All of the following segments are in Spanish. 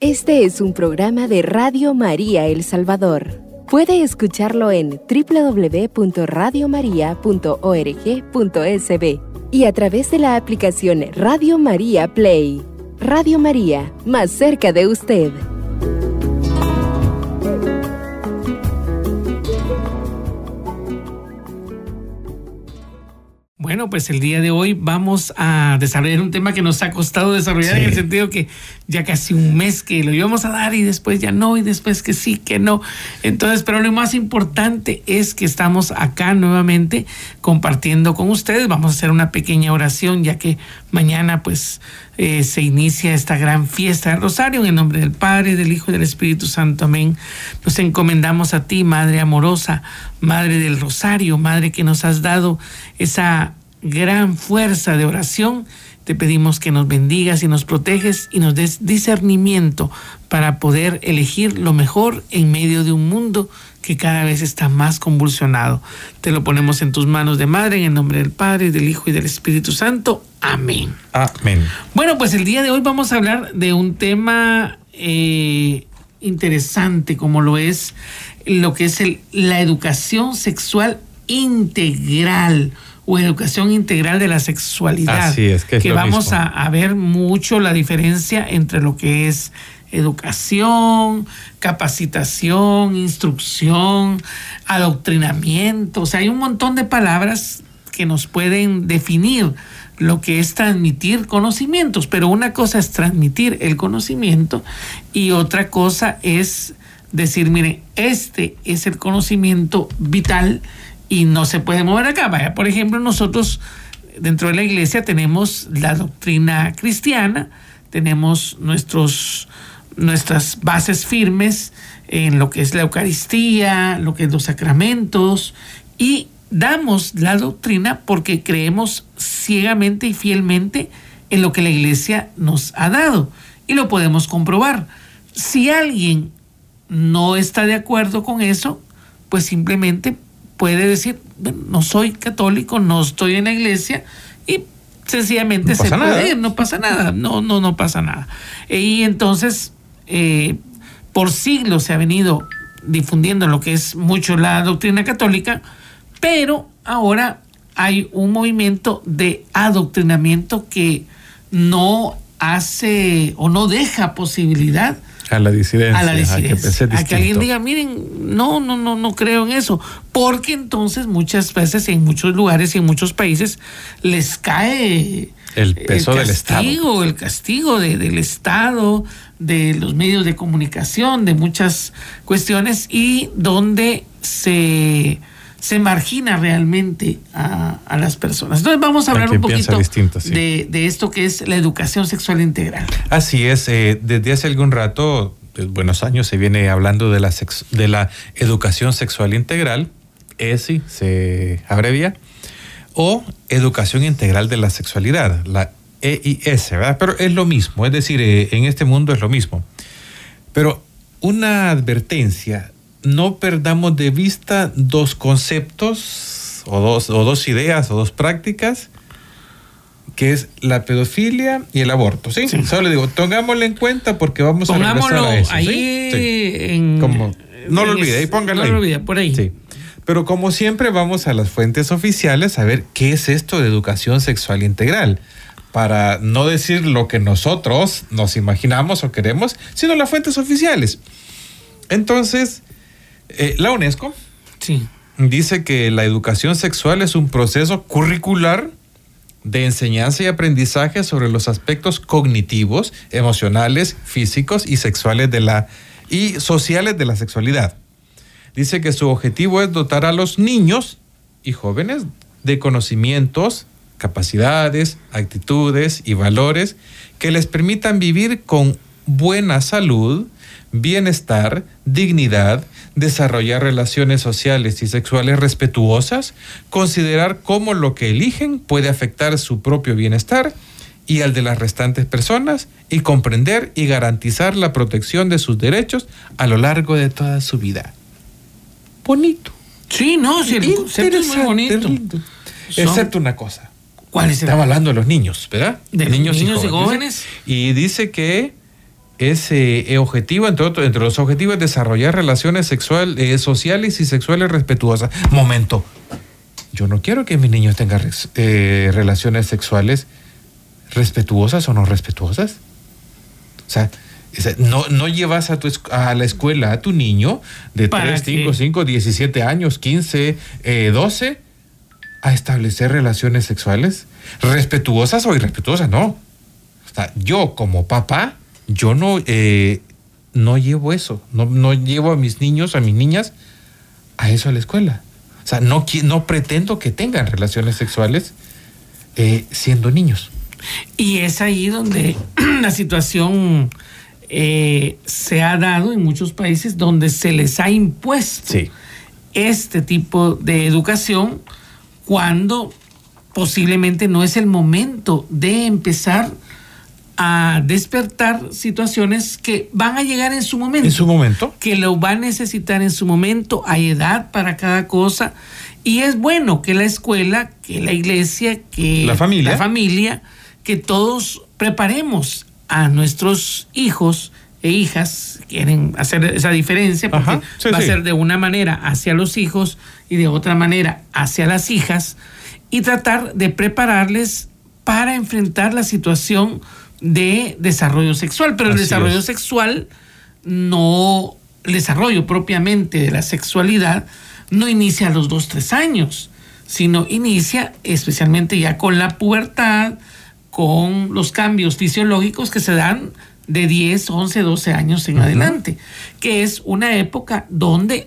Este es un programa de Radio María El Salvador. Puede escucharlo en www.radiomaria.org.sb y a través de la aplicación Radio María Play. Radio María, más cerca de usted. Bueno, pues el día de hoy vamos a desarrollar un tema que nos ha costado desarrollar en el sentido que ya casi un mes que lo íbamos a dar y después ya no y después que sí, que no. Entonces, pero lo más importante es que estamos acá nuevamente compartiendo con ustedes. Vamos a hacer una pequeña oración ya que mañana pues eh, se inicia esta gran fiesta del Rosario en el nombre del Padre, del Hijo y del Espíritu Santo. Amén. Nos encomendamos a ti, Madre amorosa, Madre del Rosario, Madre que nos has dado esa gran fuerza de oración, te pedimos que nos bendigas y nos proteges y nos des discernimiento para poder elegir lo mejor en medio de un mundo que cada vez está más convulsionado. Te lo ponemos en tus manos de madre, en el nombre del Padre, del Hijo y del Espíritu Santo. Amén. Amén. Bueno, pues el día de hoy vamos a hablar de un tema eh, interesante como lo es lo que es el, la educación sexual integral o educación integral de la sexualidad. Así es, que, que vamos a, ver mucho la diferencia entre lo que es educación, capacitación, instrucción, adoctrinamiento. O sea, hay un montón de palabras que nos pueden definir lo que es transmitir conocimientos, pero una cosa es transmitir el conocimiento y otra cosa es decir, mire, este es el conocimiento vital y no se puede mover acá. Vaya, por ejemplo, nosotros dentro de la iglesia tenemos la doctrina cristiana, tenemos nuestros, nuestras bases firmes en lo que es la Eucaristía, lo que es los sacramentos, y damos la doctrina porque creemos ciegamente y fielmente en lo que la iglesia nos ha dado, y lo podemos comprobar. Si alguien no está de acuerdo con eso, pues simplemente puede decir, no soy católico, no estoy en la iglesia y sencillamente se puede ir, no pasa nada, no, no, no pasa nada. Y entonces, eh, por siglos se ha venido difundiendo lo que es mucho la doctrina católica, pero ahora hay un movimiento de adoctrinamiento que no hace o no deja posibilidad a la disidencia. A la disidencia. A que, alguien diga, miren, no, no, no, no creo en eso. Porque entonces muchas veces en muchos lugares y en muchos países les cae el peso el del Estado. El castigo del Estado, de los medios de comunicación, de muchas cuestiones y donde se se margina realmente a, las personas. Entonces vamos a hablar un poquito de, esto que es la educación sexual integral. Así es, eh, desde hace algún rato, buenos años, se viene hablando de la, de la educación sexual integral, ESI se abrevia, o educación integral de la sexualidad, la EIS, ¿verdad? Pero es lo mismo, es decir, eh, en este mundo es lo mismo. Pero una advertencia, no perdamos de vista dos conceptos o dos, o dos ideas o dos prácticas que es la pedofilia y el aborto, ¿sí? Solo le digo, tengámoslo en cuenta porque vamos a regresar a eso, ahí no lo olvide, ahí póngalo no lo olvide, por ahí. Sí. Pero como siempre vamos a las fuentes oficiales a ver qué es esto de educación sexual integral para no decir lo que nosotros nos imaginamos o queremos, sino las fuentes oficiales. Entonces, eh, la UNESCO dice que la educación sexual es un proceso curricular de enseñanza y aprendizaje sobre los aspectos cognitivos, emocionales, físicos y sexuales de la y sociales de la sexualidad. Dice que su objetivo es dotar a los niños y jóvenes de conocimientos, capacidades, actitudes y valores que les permitan vivir con buena salud, bienestar, dignidad, desarrollar relaciones sociales y sexuales respetuosas, considerar cómo lo que eligen puede afectar su propio bienestar y al de las restantes personas y comprender y garantizar la protección de sus derechos a lo largo de toda su vida. Bonito. Sí, no, sí, el concepto es muy bonito. Excepto una cosa. ¿Cuál es? Estaba hablando de los niños, ¿verdad? De niños, y, jóvenes. y dice que ese eh, objetivo, entre, otros, entre los objetivos, desarrollar relaciones sexuales, eh, sociales y sexuales respetuosas. Momento, yo no quiero que mis niños tengan eh, relaciones sexuales respetuosas o no respetuosas. O sea, no, no llevas a, tu, a la escuela a tu niño de 3, 5, 5, 17 años, 15, 12 a establecer relaciones sexuales respetuosas o irrespetuosas, no. O sea, yo como papá, yo no, eh, no llevo eso, no, no llevo a mis niños, a mis niñas a eso a la escuela. O sea, no, no pretendo que tengan relaciones sexuales eh, siendo niños. Y es ahí donde la situación eh, se ha dado en muchos países donde se les ha impuesto este tipo de educación cuando posiblemente no es el momento de empezar a despertar situaciones que van a llegar en su momento. En su momento. Que lo va a necesitar en su momento. Hay edad para cada cosa. Y es bueno que la escuela, que la iglesia, que la familia, la familia que todos preparemos a nuestros hijos e hijas, quieren hacer esa diferencia, porque va a ser de una manera hacia los hijos y de otra manera hacia las hijas y tratar de prepararles para enfrentar la situación de desarrollo sexual. Pero el desarrollo sexual no, el desarrollo propiamente de la sexualidad no inicia a los dos, tres años, sino inicia especialmente ya con la pubertad, con los cambios fisiológicos que se dan de 10, 11, 12 años en adelante, que es una época donde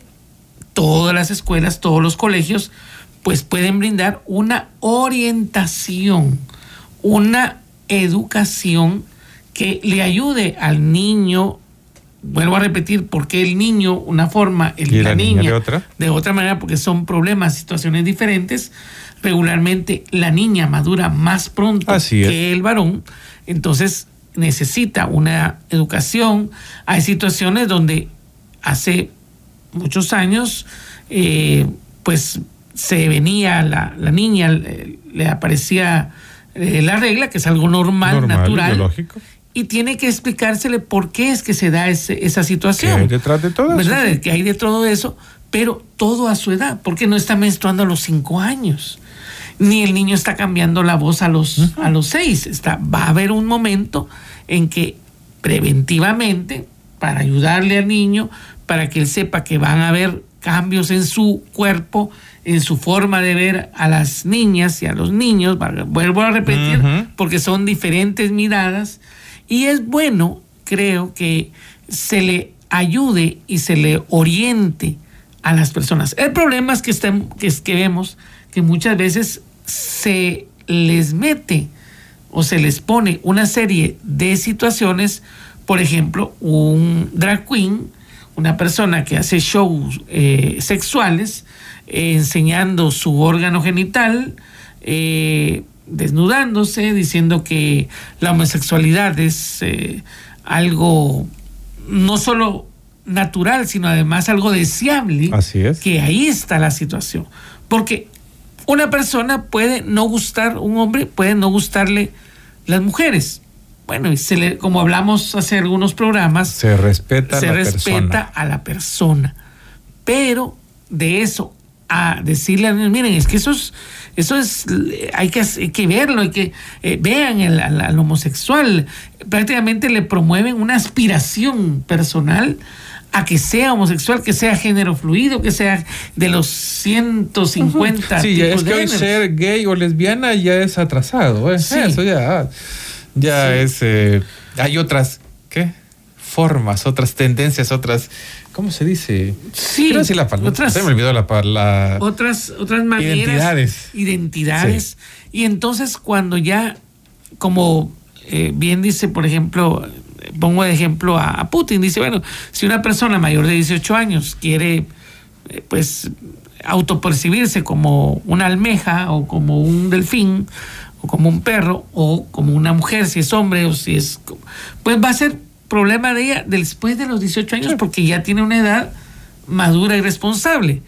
todas las escuelas, todos los colegios pues pueden brindar una orientación, una educación que le ayude al niño, vuelvo a repetir, porque el niño, una forma, el, la, niña, de, otra? de otra manera, porque son problemas, situaciones diferentes, regularmente la niña madura más pronto que el varón, entonces necesita una educación. Hay situaciones donde hace muchos años, eh, pues se venía la, la niña, le, aparecía eh, la regla, que es algo normal, natural. Y tiene que explicársele por qué es que se da esa situación. ¿Qué hay detrás de todo ¿verdad? eso? Que hay de todo eso, pero todo a su edad, porque no está menstruando a los cinco años. Ni el niño está cambiando la voz a los, a los seis. Está, va a haber un momento en que preventivamente, para ayudarle al niño, para que él sepa que van a haber cambios en su cuerpo, en su forma de ver a las niñas y a los niños, vuelvo a repetir, porque son diferentes miradas, y es bueno, creo que se le ayude y se le oriente a las personas. El problema es que, que, que vemos que muchas veces se les mete o se les pone una serie de situaciones, por ejemplo, un drag queen, una persona que hace shows eh, sexuales, eh, enseñando su órgano genital, eh, desnudándose, diciendo que la homosexualidad es algo no solo natural, sino además algo deseable. Así es. Que ahí está la situación. Porque una persona puede no gustar, un hombre puede no gustarle las mujeres. Bueno, y se le, como hablamos hace algunos programas, se respeta, se respeta a la persona. Pero de eso a decirle a miren, es que eso es, eso es, hay que, que verlo, hay que eh, vean al, homosexual, prácticamente le promueven una aspiración personal a que sea homosexual, que sea género fluido, que sea de los 150 Sí, es que hoy ser gay o lesbiana ya es atrasado, eso ya, ya es, eh, hay otras, ¿qué? Formas, otras tendencias, otras, ¿cómo se dice? Sí, la otras, se me olvidó la palabra. Otras, otras maneras. Identidades. Identidades. Y entonces cuando ya, como eh, bien dice, por ejemplo, pongo de ejemplo a, Putin, dice, bueno, si una persona mayor de 18 años quiere, eh, pues, autopercibirse como una almeja o como un delfín o como un perro o como una mujer, si es hombre o si es... Pues va a ser problema de ella después de los 18 años porque ya tiene una edad madura y responsable.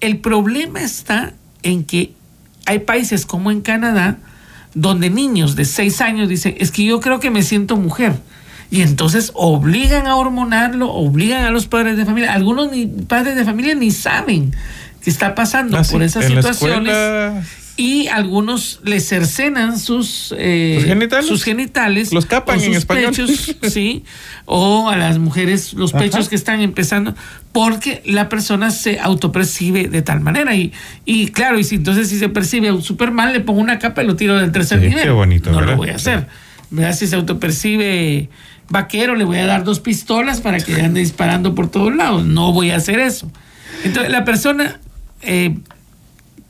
El problema está en que hay países como en Canadá donde niños de 6 años dicen, es que yo creo que me siento mujer Y entonces obligan a hormonarlo, obligan a los padres de familia. Algunos ni, padres de familia ni saben que está pasando Ah, por esas situaciones. Y algunos les cercenan sus, eh, ¿Sus genitales? sus genitales, Los capan en español. pechos, sí, o a las mujeres los Ajá. pechos que están empezando, porque la persona se autopercibe de tal manera. Y, y claro, y si entonces si se percibe súper mal, le pongo una capa y lo tiro del tercer Sí, nivel. qué bonito, no ¿verdad? lo voy a hacer. ¿Verdad? Si se autopercibe vaquero, le voy a dar dos pistolas para que ande disparando por todos lados. No voy a hacer eso. Entonces, la persona eh,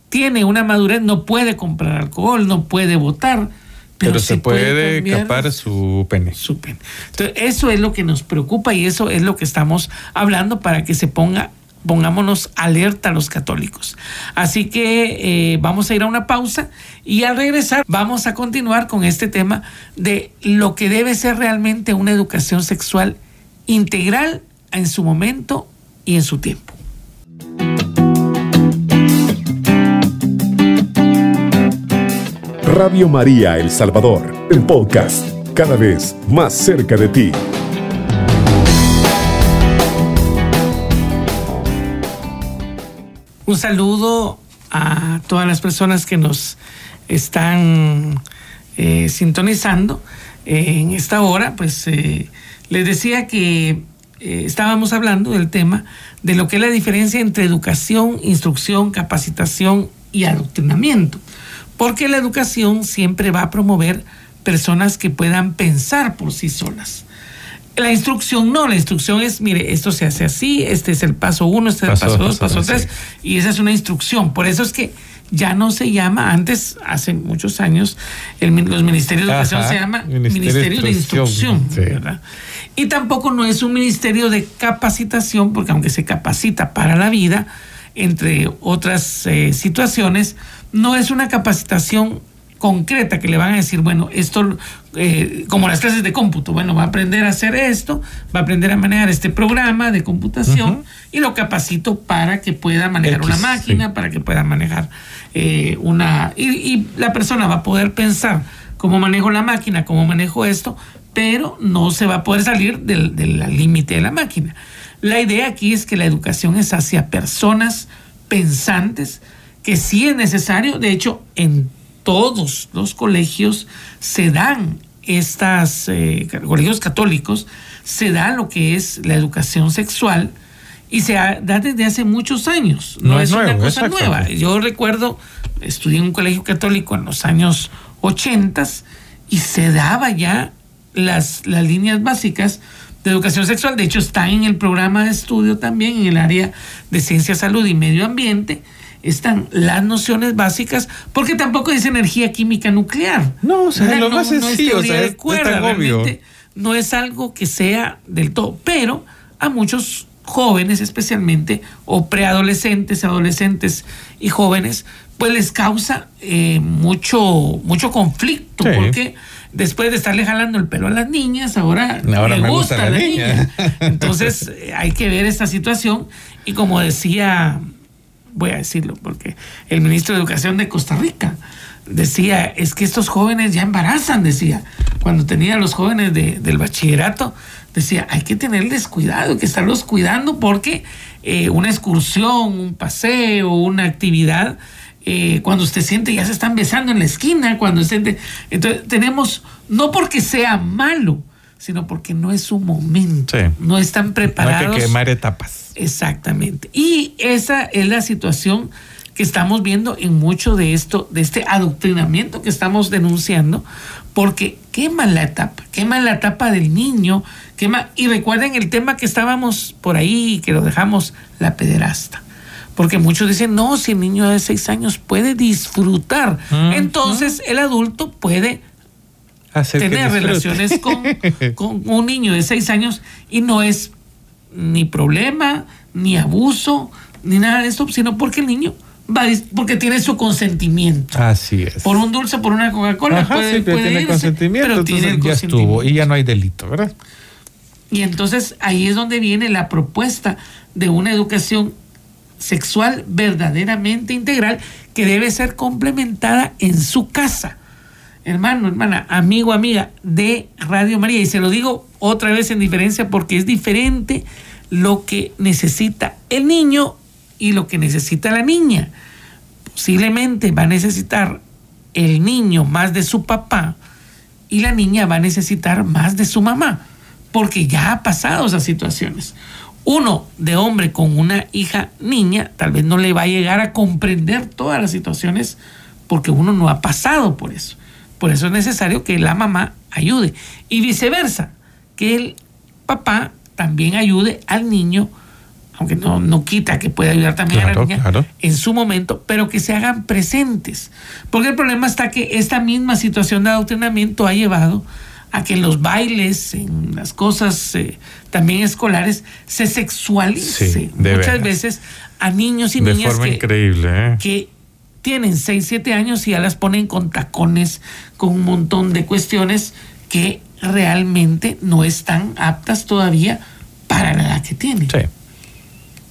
tiene una madurez, no puede comprar alcohol, no puede votar, pero, se puede cambiar capar su pene. su pene. Entonces, eso es lo que nos preocupa y eso es lo que estamos hablando para que se ponga pongámonos alerta a los católicos. Así que eh, vamos a ir a una pausa y al regresar vamos a continuar con este tema de lo que debe ser realmente una educación sexual integral en su momento y en su tiempo. Radio María El Salvador, el podcast, cada vez más cerca de ti. Un saludo a todas las personas que nos están eh, sintonizando en esta hora. Pues eh, les decía que eh, estábamos hablando del tema de lo que es la diferencia entre educación, instrucción, capacitación y adoctrinamiento. Porque la educación siempre va a promover personas que puedan pensar por sí solas. La instrucción no, la instrucción es, mire, esto se hace así, este es el paso uno, este es el Paso paso dos, paso paso tres, y esa es una instrucción. Por eso es que ya no se llama, antes, hace muchos años, el los ministerios de educación Ajá, se llama Ministerio de Ministerio de Instrucción, Instrucción, sí. ¿verdad? Y tampoco no es un ministerio de capacitación, porque aunque se capacita para la vida, entre otras eh, situaciones, no es una capacitación concreta que le van a decir, bueno, esto, eh, como las clases de cómputo, bueno, va a aprender a hacer esto, va a aprender a manejar este programa de computación y lo capacito para que pueda manejar X, una máquina, sí. para que pueda manejar eh, una... Y, y la persona va a poder pensar cómo manejo la máquina, cómo manejo esto, pero no se va a poder salir del, del límite de la máquina. La idea aquí es que la educación es hacia personas pensantes, que sí es necesario, de hecho, en todos los colegios se dan estas, eh, colegios católicos, se da lo que es la educación sexual y se da desde hace muchos años. No, No es, es una cosa nueva. Yo recuerdo, estudié en un colegio católico en los años 80 y se daba ya las, las líneas básicas de educación sexual. De hecho, está en el programa de estudio también, en el área de ciencia, salud y medio ambiente. Están las nociones básicas, porque tampoco es energía química nuclear. No, o sea, ¿verdad? lo más es sencillo, o sea, es- es cuerda, tan obvio. realmente no es algo que sea del todo, pero a muchos jóvenes especialmente, o preadolescentes, adolescentes y jóvenes, pues les causa eh, mucho, mucho conflicto, Sí. porque después de estarle jalando el pelo a las niñas, ahora, Ahora le me gusta, gusta la niña. Entonces eh, hay que ver esta situación. Y como decía, voy a decirlo, porque el ministro de Educación de Costa Rica decía, es que estos jóvenes ya embarazan, decía, cuando tenía a los jóvenes de- del bachillerato, decía, hay que tenerles cuidado, hay que estarlos cuidando porque eh, una excursión, un paseo, una actividad, eh, cuando usted siente ya se están besando en la esquina, cuando usted... Entonces tenemos, no porque sea malo, sino porque no es su momento, Sí. no están No hay preparados. que quemar etapas. Exactamente. Y esa es la situación que estamos viendo en mucho de esto, de este adoctrinamiento que estamos denunciando, porque queman la etapa, queman la etapa del niño, quema, y recuerden el tema que estábamos por ahí, que lo dejamos, la pederasta. Porque muchos dicen, no, si el niño de seis años puede disfrutar, entonces el adulto puede Hacer tener relaciones con, con un niño de seis años y no es ni problema, ni abuso, ni nada de esto, sino porque el niño va porque tiene su consentimiento. Así es. Por un dulce, por una Coca-Cola, puede, sí, puede tiene irse, consentimiento, pero tiene el ya estuvo consentimiento. y ya no hay delito, ¿verdad? Y entonces ahí es donde viene la propuesta de una educación sexual verdaderamente integral que debe ser complementada en su casa. hermano, hermana, amigo, amiga de Radio María. Y se lo digo otra vez en diferencia porque es diferente lo que necesita el niño y lo que necesita la niña. Posiblemente va a necesitar el niño más de su papá y la niña va a necesitar más de su mamá, porque ya ha pasado esas situaciones. Uno de hombre con una hija niña tal vez no le va a llegar a comprender todas las situaciones porque uno no ha pasado por eso. Por eso es necesario que la mamá ayude y viceversa, que el papá también ayude al niño, aunque no, no quita que pueda ayudar también a la niña en su momento, pero que se hagan presentes. Porque el problema está que esta misma situación de adoctrinamiento ha llevado a que los bailes, en las cosas eh, también escolares, se sexualice muchas veces a niños y niñas forma increíble, ¿eh? que tienen 6, 7 años y ya las ponen con tacones, con un montón de cuestiones que realmente no están aptas todavía para la edad que tienen. Sí.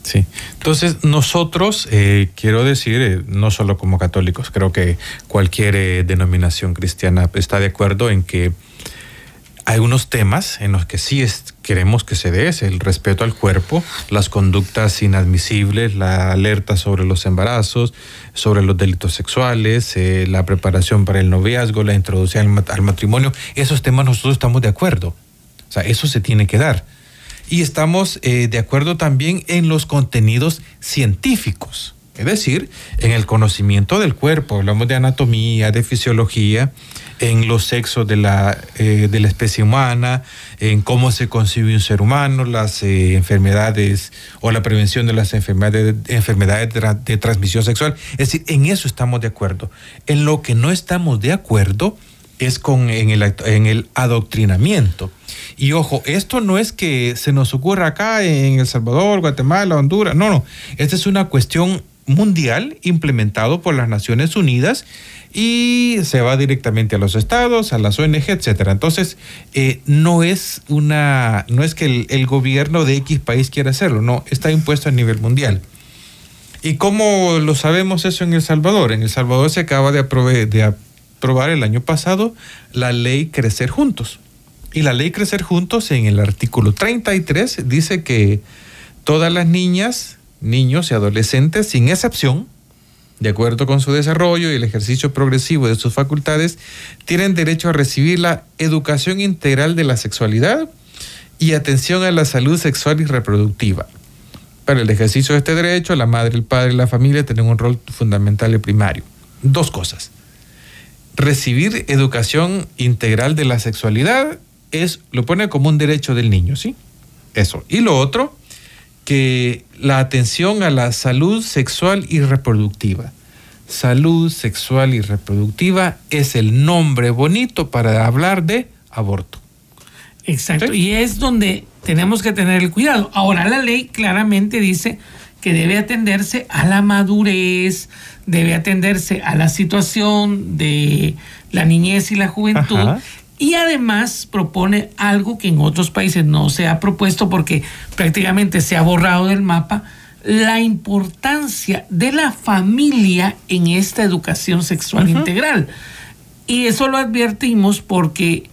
Sí. Entonces, nosotros, eh, quiero decir, eh, no solo como católicos, creo que cualquier eh, denominación cristiana está de acuerdo en que hay unos temas en los que sí queremos que se dé, el respeto al cuerpo, las conductas inadmisibles, la alerta sobre los embarazos, sobre los delitos sexuales, eh, la preparación para el noviazgo, la introducción al, matrimonio. Esos temas nosotros estamos de acuerdo. O sea, eso se tiene que dar. Y estamos eh, de acuerdo también en los contenidos científicos. Es decir, en el conocimiento del cuerpo, hablamos de anatomía, de fisiología, en los sexos de la, eh, de la especie humana, en cómo se concibe un ser humano, las eh, enfermedades o la prevención de las enfermedades, enfermedades de, transmisión sexual. Es decir, en eso estamos de acuerdo. En lo que no estamos de acuerdo es con en el, en el adoctrinamiento. Y ojo, esto no es que se nos ocurra acá en El Salvador, Guatemala, Honduras, no, no, esta es una cuestión mundial implementado por las Naciones Unidas y se va directamente a los estados, a las ONG, etcétera. Entonces, eh, no es una, no es que el, gobierno de X país quiera hacerlo, no, está impuesto a nivel mundial. ¿Y cómo lo sabemos eso en El Salvador? En El Salvador se acaba de, de aprobar el año pasado la ley Crecer Juntos. Y la ley Crecer Juntos en el artículo 33 dice que todas las niñas, niños y adolescentes, sin excepción, de acuerdo con su desarrollo y el ejercicio progresivo de sus facultades, tienen derecho a recibir la educación integral de la sexualidad y atención a la salud sexual y reproductiva. Para el ejercicio de este derecho, la madre, el padre y la familia tienen un rol fundamental y primario. Dos cosas. Recibir educación integral de la sexualidad es, lo pone como un derecho del niño, ¿sí? Eso. Y lo otro, que la atención a la salud sexual y reproductiva. Salud sexual y reproductiva es el nombre bonito para hablar de aborto. Exacto, y es donde tenemos que tener el cuidado. Ahora la ley claramente dice que debe atenderse a la madurez, debe atenderse a la situación de la niñez y la juventud y además propone algo que en otros países no se ha propuesto porque prácticamente se ha borrado del mapa, la importancia de la familia en esta educación sexual integral. Y eso lo advertimos porque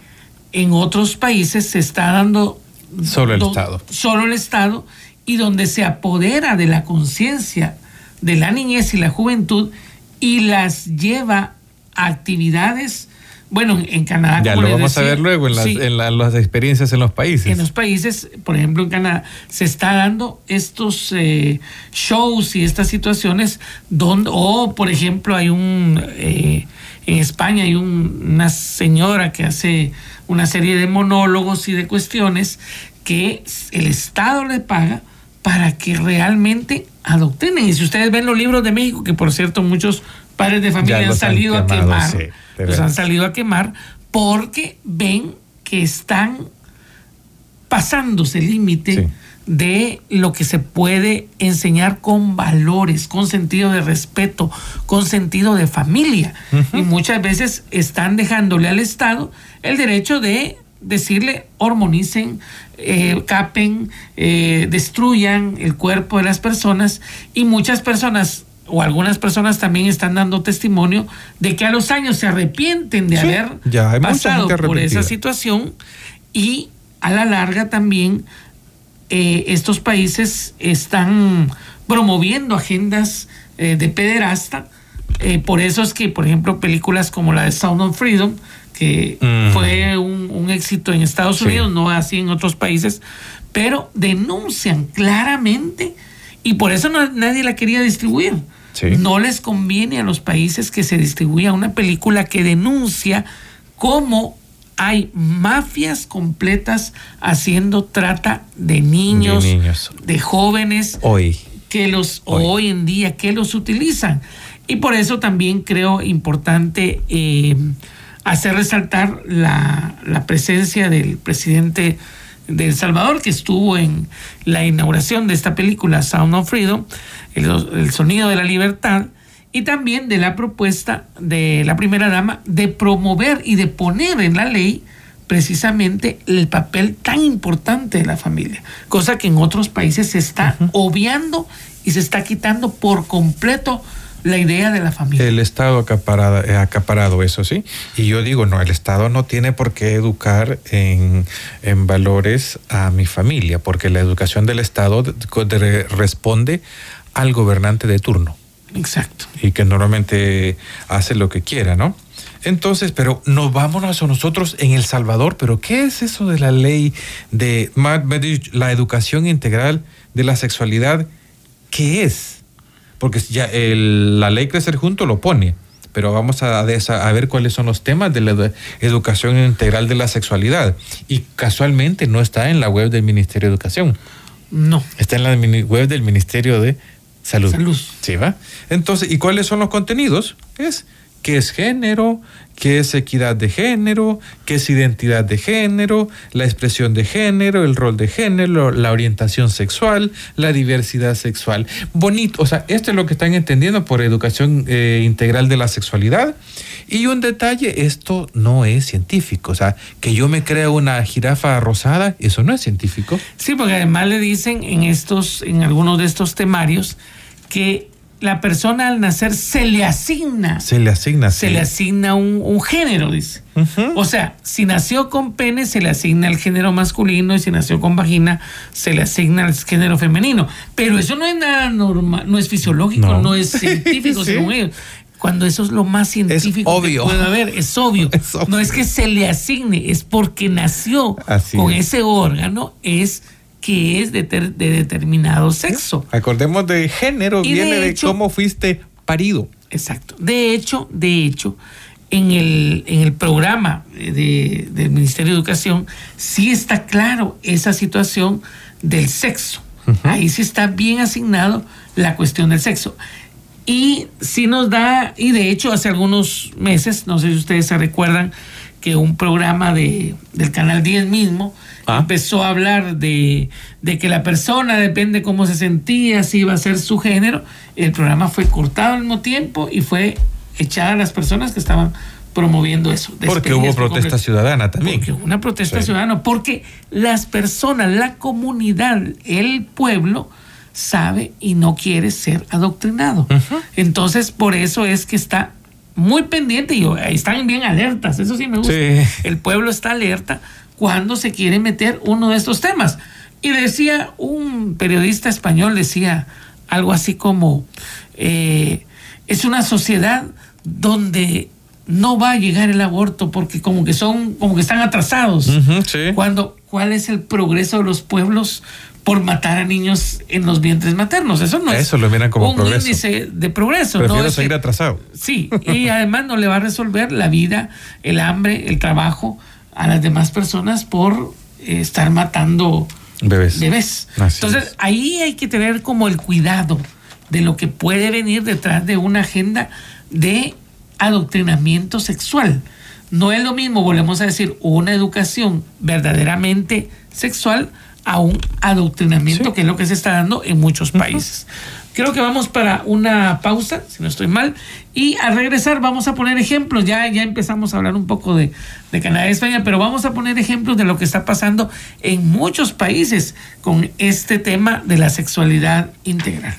en otros países se está dando... Solo el Estado. Solo el Estado y donde se apodera de la conciencia de la niñez y la juventud y las lleva a actividades bueno, en Canadá. Ya lo vamos a ver luego en, las, experiencias en los países. En los países, por ejemplo, en Canadá, se está dando estos eh, shows y estas situaciones donde, o por ejemplo, hay un, eh, en España hay una señora que hace una serie de monólogos y de cuestiones que el Estado le paga para que realmente adoctrinen. Y si ustedes ven los libros de México, que por cierto muchos padres de familia han salido a quemar los han salido a quemar porque ven que están pasándose el límite de lo que se puede enseñar con valores, con sentido de respeto, con sentido de familia. Y muchas veces están dejándole al Estado el derecho de decirle hormonicen, eh, capen, eh, destruyan el cuerpo de las personas y muchas personas o algunas personas también están dando testimonio de que a los años se arrepienten de Sí, haber ya pasado por esa situación y a la larga también eh, estos países están promoviendo agendas eh, de pederasta. Eh, por eso es que, por ejemplo, películas como la de Sound of Freedom, que Mm. fue un, un éxito en Estados Sí. Unidos, no así en otros países, pero denuncian claramente y por eso no- nadie la quería distribuir. Sí. No les conviene a los países que se distribuya una película que denuncia cómo hay mafias completas haciendo trata de niños, De niños. de jóvenes, Hoy. que los Hoy. hoy, en día que los utilizan y por eso también creo importante eh, hacer resaltar la, la presencia del presidente de El Salvador que estuvo en la inauguración de esta película Sound of Freedom el, el sonido de la libertad y también de la propuesta de la primera dama de promover y de poner en la ley precisamente el papel tan importante de la familia, cosa que en otros países se está obviando y se está quitando por completo la idea de la familia. El Estado acaparado, eh, acaparado eso, ¿sí? Y yo digo, no, el Estado no tiene por qué educar en, en valores a mi familia, porque la educación del Estado de- de- responde al gobernante de turno Exacto. y que normalmente hace lo que quiera, ¿no? Entonces, pero nos vámonos a nosotros en El Salvador, pero ¿qué es eso de la ley de la educación integral de la sexualidad? ¿Qué es? Porque ya el- la ley Crecer Junto lo pone, pero vamos a, a ver cuáles son los temas de la edu- educación integral de la sexualidad. Y casualmente no está en la web del Ministerio de Educación. No. Está en la web del Ministerio de Salud. Salud. Sí, ¿va? Entonces, ¿y cuáles son los contenidos? Es qué es género, qué es equidad de género, qué es identidad de género, la expresión de género, el rol de género, la orientación sexual, la diversidad sexual. Bonito, o sea, esto es lo que están entendiendo por educación eh, integral de la sexualidad. Y un detalle, esto no es científico, o sea, que yo me crea una jirafa rosada, eso no es científico. Sí, porque además le dicen en estos, en algunos de estos temarios, que la persona al nacer se le asigna, Se le asigna. se sí. le asigna un, un género, dice. O sea, si nació con pene, se le asigna el género masculino y si nació con vagina, se le asigna el género femenino. Pero eso no es nada normal, no es fisiológico, no, No. es científico, Sí. según ellos. Cuando eso es lo más científico obvio. que puede haber, es obvio. Es obvio. No es que se le asigne, es porque nació Así con es. ese órgano, es que es de, ter- de determinado sexo. Acordemos de género, Y viene de, hecho- cómo fuiste parido. Exacto. De hecho, de hecho, en el, en el programa de- del Ministerio de Educación sí está claro esa situación del sexo. Ahí sí está bien asignado la cuestión del sexo. Y sí nos da, y de hecho hace algunos meses, no sé si ustedes se recuerdan, que un programa de, del Canal 10 mismo Ah. empezó a hablar de, de que la persona depende cómo se sentía, si iba a ser su género. El programa fue cortado al mismo tiempo y fue echada a las personas que estaban promoviendo eso. Porque hubo protesta ciudadana también. Porque hubo una protesta Sí. ciudadana, porque las personas, la comunidad, el pueblo sabe y no quiere ser adoctrinado. Entonces, por eso es que está muy pendiente y están bien alertas, eso sí me gusta. Sí. El pueblo está alerta cuando se quiere meter uno de estos temas. Y decía un periodista español, decía algo así como, eh, es una sociedad donde no va a llegar el aborto porque como que son, como que están atrasados. Sí. Cuando, ¿Cuál es el progreso de los pueblos por matar a niños en los vientres maternos? Eso no es Eso lo miran como un progreso. índice de progreso. Prefiero no es seguir que- atrasado. Sí, y además no le va a resolver la vida, el hambre, el trabajo a las demás personas por eh, estar matando Bebés. bebés. Entonces, es. ahí hay que tener como el cuidado de lo que puede venir detrás de una agenda de adoctrinamiento sexual. No es lo mismo, volvemos a decir, una educación verdaderamente sexual a un adoctrinamiento, Sí. que es lo que se está dando en muchos países. Creo que vamos para una pausa, si no estoy mal. Y al regresar vamos a poner ejemplos. Ya, ya empezamos a hablar un poco de, de Canadá y España, pero vamos a poner ejemplos de lo que está pasando en muchos países con este tema de la sexualidad integral.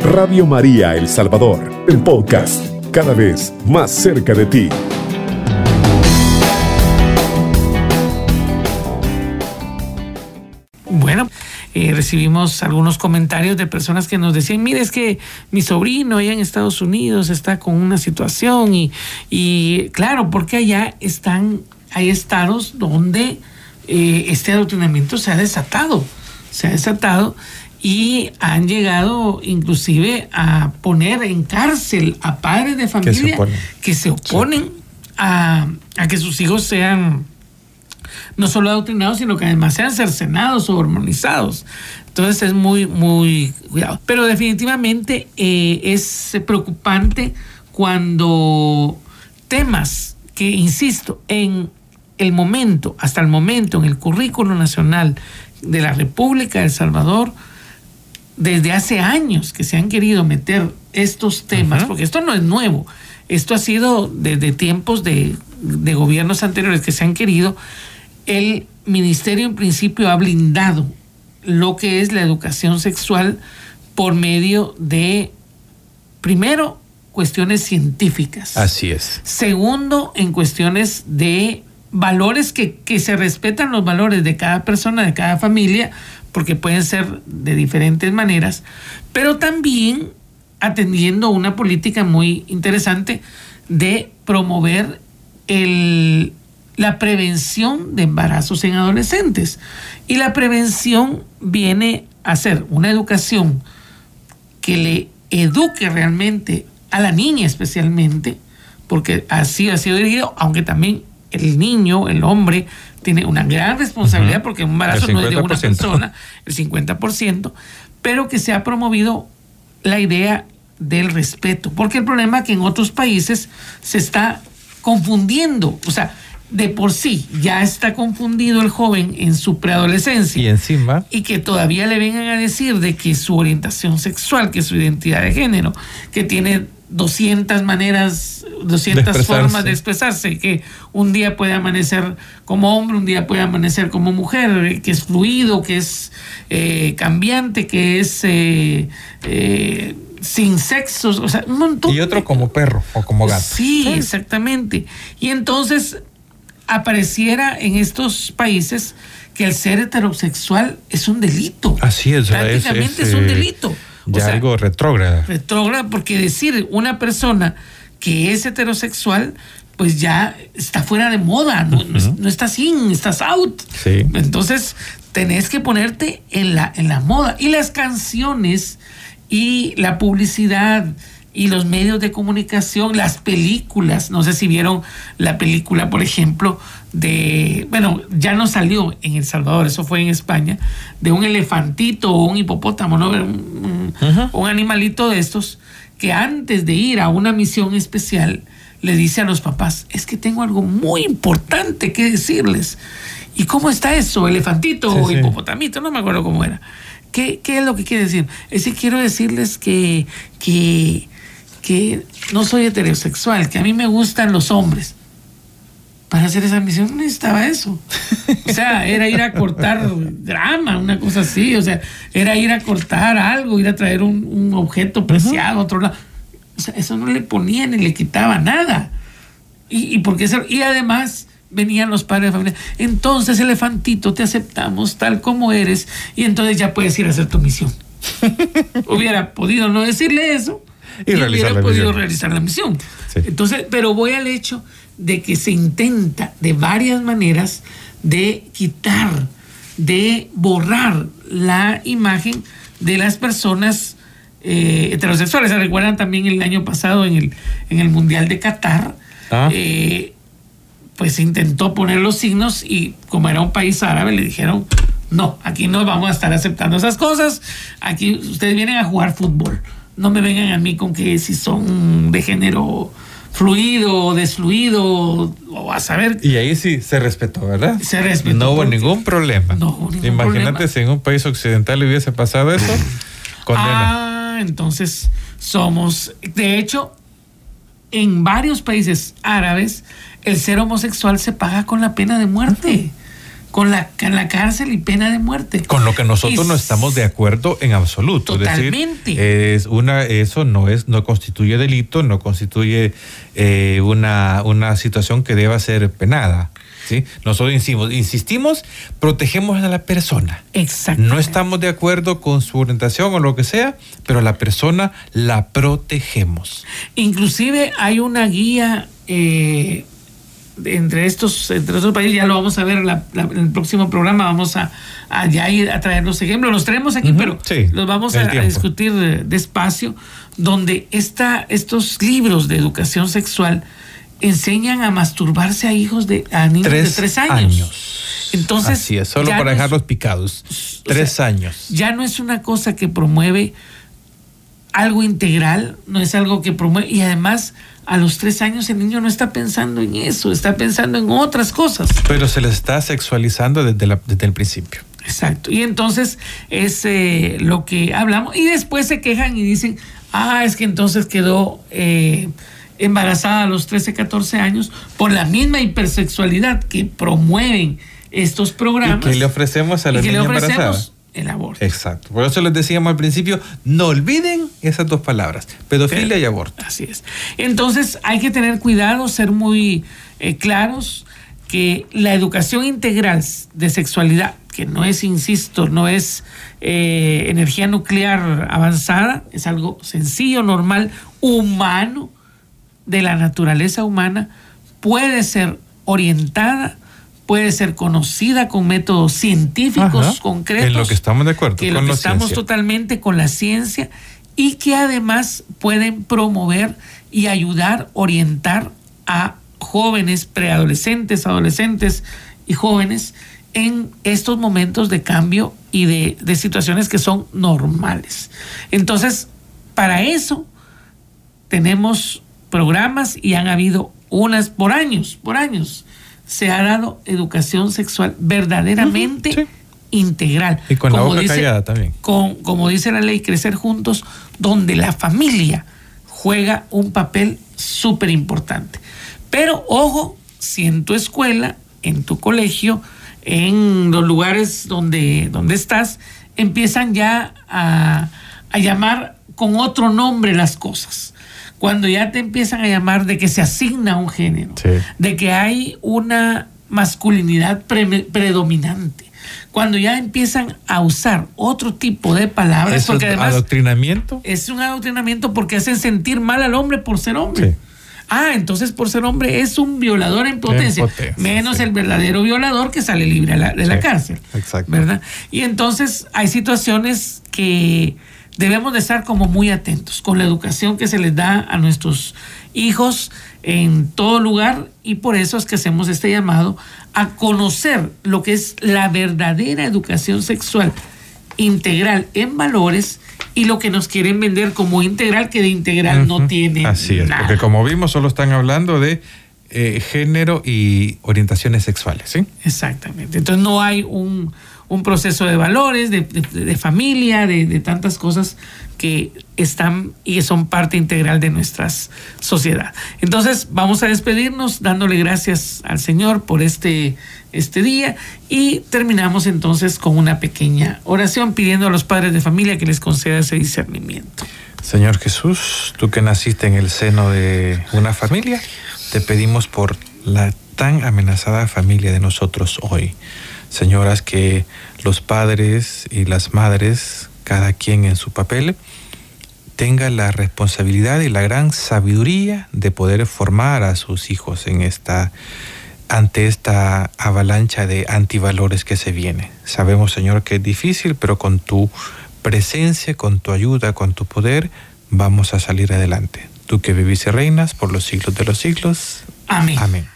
Radio María El Salvador, el podcast, cada vez más cerca de ti. Recibimos algunos comentarios de personas que nos decían, mire, es que mi sobrino allá en Estados Unidos está con una situación y, y claro, porque allá están, hay estados donde eh, este adoctrinamiento se ha desatado, se ha desatado y han llegado inclusive a poner en cárcel a padres de familia que se oponen, a, a que sus hijos sean no solo adoctrinados, sino que además sean cercenados o hormonizados. Entonces es muy, muy cuidado. Pero definitivamente eh, es preocupante cuando temas que, insisto, en el momento, hasta el momento, en el currículo nacional de la República de El Salvador, desde hace años que se han querido meter estos temas, porque esto no es nuevo, esto ha sido desde tiempos de, de gobiernos anteriores que se han querido, el ministerio en principio ha blindado lo que es la educación sexual por medio de, primero, cuestiones científicas. Así es. Segundo, en cuestiones de valores que, que, se respetan los valores de cada persona, de cada familia, porque pueden ser de diferentes maneras, pero también atendiendo una política muy interesante de promover el, la prevención de embarazos en adolescentes. Y la prevención viene a ser una educación que le eduque realmente a la niña especialmente, porque así ha sido dirigido, aunque también el niño, el hombre, tiene una gran responsabilidad, uh -huh. porque un embarazo no es de una persona, el 50%, pero que se ha promovido la idea del respeto, porque el problema es que en otros países se está confundiendo, o sea, de por sí ya está confundido el joven en su preadolescencia. Y encima. Y que todavía le vengan a decir de que su orientación sexual, que su identidad de género, que tiene 200 maneras, 200 de formas de expresarse, que un día puede amanecer como hombre, un día puede amanecer como mujer, que es fluido, que es eh, cambiante, que es eh, eh, sin sexos, o sea, un montón. Y otro como perro o como gato. Sí, sí, exactamente. Y entonces apareciera en estos países que el ser heterosexual es un delito. Así es, prácticamente es, es, es un delito. Ya o sea, algo retrógrada. Retrógrada, porque decir una persona que es heterosexual, pues ya está fuera de moda, no, uh -huh. no estás in, estás out. Sí. Entonces, tenés que ponerte en la, en la moda. Y las canciones y la publicidad y los medios de comunicación, las películas, no sé si vieron la película, por ejemplo, de, bueno, ya no salió en El Salvador, eso fue en España, de un elefantito o un hipopótamo, ¿no? Un, un, uh -huh. un animalito de estos que antes de ir a una misión especial le dice a los papás, es que tengo algo muy importante que decirles. ¿Y cómo está eso? ¿Elefantito sí, o sí. hipopotamito? No me acuerdo cómo era. ¿Qué, ¿Qué, es lo que quiere decir? Es que quiero decirles que, que que no soy heterosexual, que a mí me gustan los hombres. Para hacer esa misión no necesitaba eso. O sea, era ir a cortar drama, una cosa así. O sea, era ir a cortar algo, ir a traer un, un objeto preciado a otro lado. O sea, eso no le ponía ni le quitaba nada. Y, y, porque eso, y además venían los padres de familia. Entonces, elefantito, te aceptamos tal como eres y entonces ya puedes ir a hacer tu misión. Hubiera podido no decirle eso y, y realizar hubiera podido misión. realizar la misión. Sí. Entonces, pero voy al hecho de que se intenta de varias maneras de quitar, de borrar la imagen de las personas eh, heterosexuales. ¿Se recuerdan también el año pasado en el, en el Mundial de Qatar? Ah. Eh, pues se intentó poner los signos y como era un país árabe le dijeron, no, aquí no vamos a estar aceptando esas cosas, aquí ustedes vienen a jugar fútbol no me vengan a mí con que si son de género fluido o desfluido o a saber. Y ahí sí se respetó, ¿verdad? Se respetó. No hubo ningún problema. No hubo ningún Imagínate problema. si en un país occidental hubiese pasado eso. condena. Ah, entonces somos, de hecho, en varios países árabes, el ser homosexual se paga con la pena de muerte. Con la cárcel y pena de muerte. Con lo que nosotros no estamos de acuerdo en absoluto. Es decir, Totalmente. es una, eso no es, no constituye delito, no constituye eh, una, una situación que deba ser penada. ¿sí? Nosotros insistimos, insistimos, protegemos a la persona. Exacto. No estamos de acuerdo con su orientación o lo que sea, pero a la persona la protegemos. Inclusive hay una guía eh, entre estos entre estos países, ya lo vamos a ver la- la- en el próximo programa, vamos a, a ya ir a traer los ejemplos, los traemos aquí, pero sí, los vamos a, discutir despacio, donde esta, estos libros de educación sexual enseñan a masturbarse a hijos de a niños de tres años. Entonces, Así es, solo para no dejarlos picados. Tres sea, años. ya no es una cosa que promueve algo integral, no es algo que promueve, y además a los tres años el niño no está pensando en eso, está pensando en otras cosas. Pero se les está sexualizando desde, la- desde el principio. Exacto. Y entonces es eh, lo que hablamos, y después se quejan y dicen, ah, es que entonces quedó eh, embarazada a los 13, 14 años por la misma hipersexualidad que promueven estos ¿Y programas. qué le ofrecemos a la que le niña embarazada? El aborto. Exacto. Por eso les decíamos al principio, no olviden esas dos palabras, pedofilia y aborto. Así es. Entonces hay que tener cuidado, ser muy eh, claros que la educación integral de sexualidad, que no es, insisto, no es eh, energía nuclear avanzada, es algo sencillo, normal, humano, de la naturaleza humana, puede ser orientada, puede ser conocida con métodos científicos Ajá. concretos. En lo que estamos de acuerdo, Que con lo que estamos ciencia. totalmente con la ciencia y que además pueden promover y ayudar, orientar a jóvenes, preadolescentes, adolescentes y jóvenes en estos momentos de cambio y de, de situaciones que son normales. Entonces, para eso tenemos programas y han habido unas por años, por años. Se ha dado educación sexual verdaderamente sí. integral. Y con la Como boca callada también. con, como dice la ley, crecer juntos, donde la familia juega un papel súper importante. Pero ojo, si en tu escuela, en tu colegio, en los lugares donde, donde estás, empiezan ya a, a llamar con otro nombre las cosas. Cuando ya te empiezan a llamar de que se asigna un género, Sí. de que hay una masculinidad pre- predominante, cuando ya empiezan a usar otro tipo de palabras, Eso porque es además adoctrinamiento. es un adoctrinamiento porque hacen sentir mal al hombre por ser hombre. Sí. Ah, entonces por ser hombre es un violador en potencia. En potencia, menos sí. el verdadero violador que sale libre a la- de la cárcel. exacto. ¿Verdad? Y entonces hay situaciones que debemos de estar como muy atentos con la educación que se les da a nuestros hijos en todo lugar y por eso es que hacemos este llamado a conocer lo que es la verdadera educación sexual integral en valores y lo que nos quieren vender como integral que de integral no tiene Así es, nada. porque como vimos, solo están hablando de eh, género y orientaciones sexuales, ¿sí? Exactamente. Entonces no hay un, un proceso de valores, de, familia, de, tantas cosas que están y son parte integral de nuestra sociedad. Entonces vamos a despedirnos dándole gracias al Señor por este, este día y terminamos entonces con una pequeña oración pidiendo a los padres de familia que les conceda ese discernimiento. Señor Jesús, tú que naciste en el seno de una familia, te pedimos por la tan amenazada familia de nosotros hoy. Señoras, que los padres y las madres, cada quien en su papel, tenga la responsabilidad y la gran sabiduría de poder formar a sus hijos en esta ante esta avalancha de antivalores que se viene. Sabemos, Señor, que es difícil, pero con tu presencia, con tu ayuda, con tu poder, vamos a salir adelante. Tú que vivís y reinas por los siglos de los siglos. Amén. Amén.